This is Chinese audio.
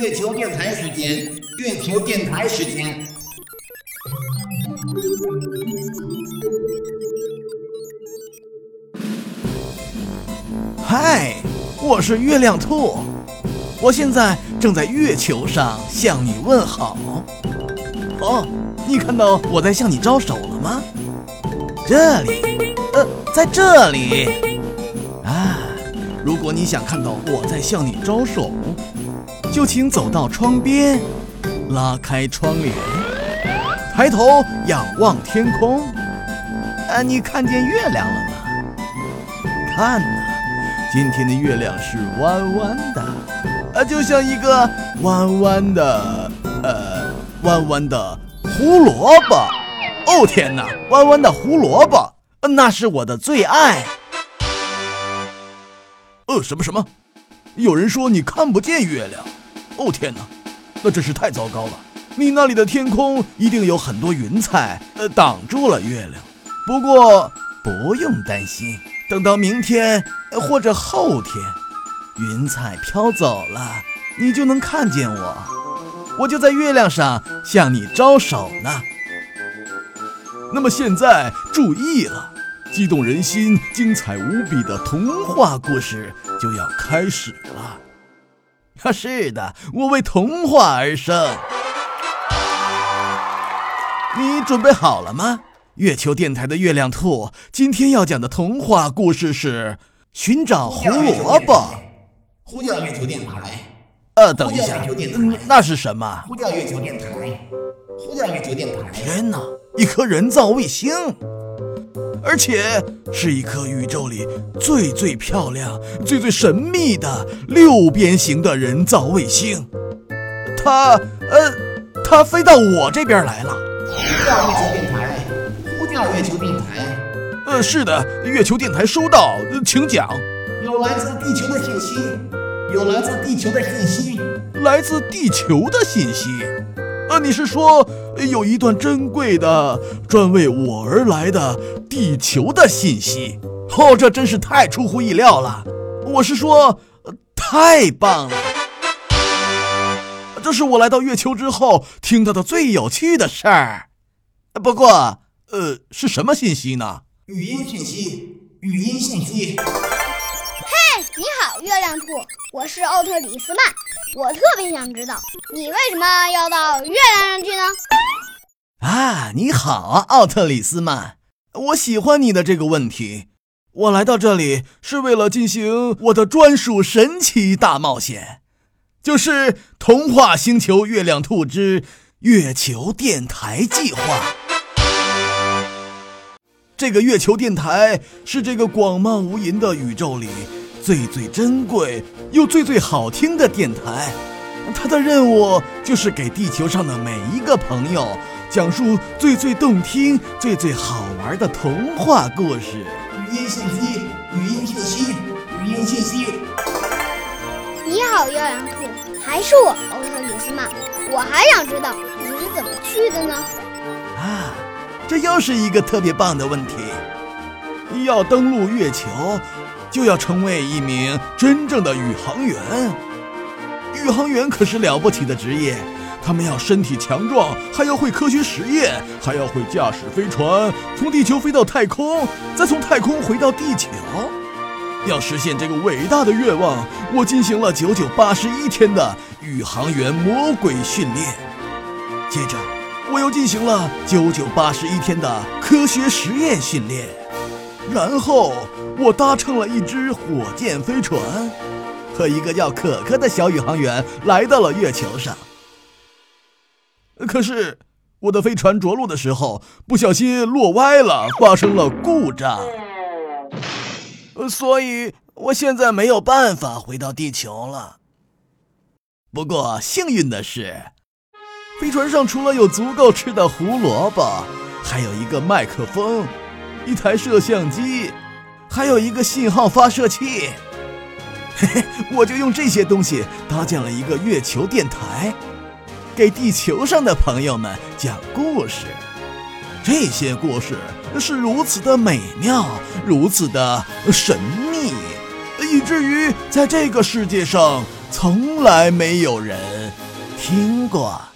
月球电台时间，月球电台时间。嗨，我是月亮兔，我现在正在月球上向你问好。哦，你看到我在向你招手了吗？这里，呃，在这里。啊，如果你想看到我在向你招手，就请走到窗边，拉开窗帘，抬头仰望天空。啊，你看见月亮了吗？看呐。今天的月亮是弯弯的，啊，就像一个弯弯的，呃，弯弯的胡萝卜。哦天哪，弯弯的胡萝卜，那是我的最爱。呃，什么什么？有人说你看不见月亮。哦天哪，那真是太糟糕了。你那里的天空一定有很多云彩，呃，挡住了月亮。不过不用担心。等到明天或者后天，云彩飘走了，你就能看见我。我就在月亮上向你招手呢。那么现在注意了，激动人心、精彩无比的童话故事就要开始了。啊，是的，我为童话而生。你准备好了吗？月球电台的月亮兔今天要讲的童话故事是《寻找胡萝卜》。呼叫月球电台。呃，等一下，那是什么？呼叫月球电台。呼叫月球电台。天哪，一颗人造卫星，而且是一颗宇宙里最最漂亮、最最神秘的六边形的人造卫星。它，呃，它飞到我这边来了。呼叫月球电台。呼叫月球电台，呃，是的，月球电台收到，请讲。有来自地球的信息，有来自地球的信息，来自地球的信息。呃，你是说有一段珍贵的、专为我而来的地球的信息？哦，这真是太出乎意料了。我是说，太棒了。这是我来到月球之后听到的最有趣的事儿。不过。呃，是什么信息呢？语音信息，语音信息。嘿，你好，月亮兔，我是奥特里斯曼。我特别想知道，你为什么要到月亮上去呢？啊，你好，奥特里斯曼，我喜欢你的这个问题。我来到这里是为了进行我的专属神奇大冒险，就是童话星球月亮兔之月球电台计划。这个月球电台是这个广袤无垠的宇宙里最最珍贵又最最好听的电台。它的任务就是给地球上的每一个朋友讲述最最动听、最最好玩的童话故事。语音信息，语音信息，语音信息。你好，月亮兔，还是我，欧特里斯曼。我还想知道你是怎么去的呢？啊。这又是一个特别棒的问题。要登陆月球，就要成为一名真正的宇航员。宇航员可是了不起的职业，他们要身体强壮，还要会科学实验，还要会驾驶飞船，从地球飞到太空，再从太空回到地球。要实现这个伟大的愿望，我进行了九九八十一天的宇航员魔鬼训练。接着。我又进行了九九八十一天的科学实验训练，然后我搭乘了一只火箭飞船，和一个叫可可的小宇航员来到了月球上。可是我的飞船着陆的时候不小心落歪了，发生了故障，所以我现在没有办法回到地球了。不过幸运的是。飞船上除了有足够吃的胡萝卜，还有一个麦克风，一台摄像机，还有一个信号发射器。嘿嘿，我就用这些东西搭建了一个月球电台，给地球上的朋友们讲故事。这些故事是如此的美妙，如此的神秘，以至于在这个世界上从来没有人听过。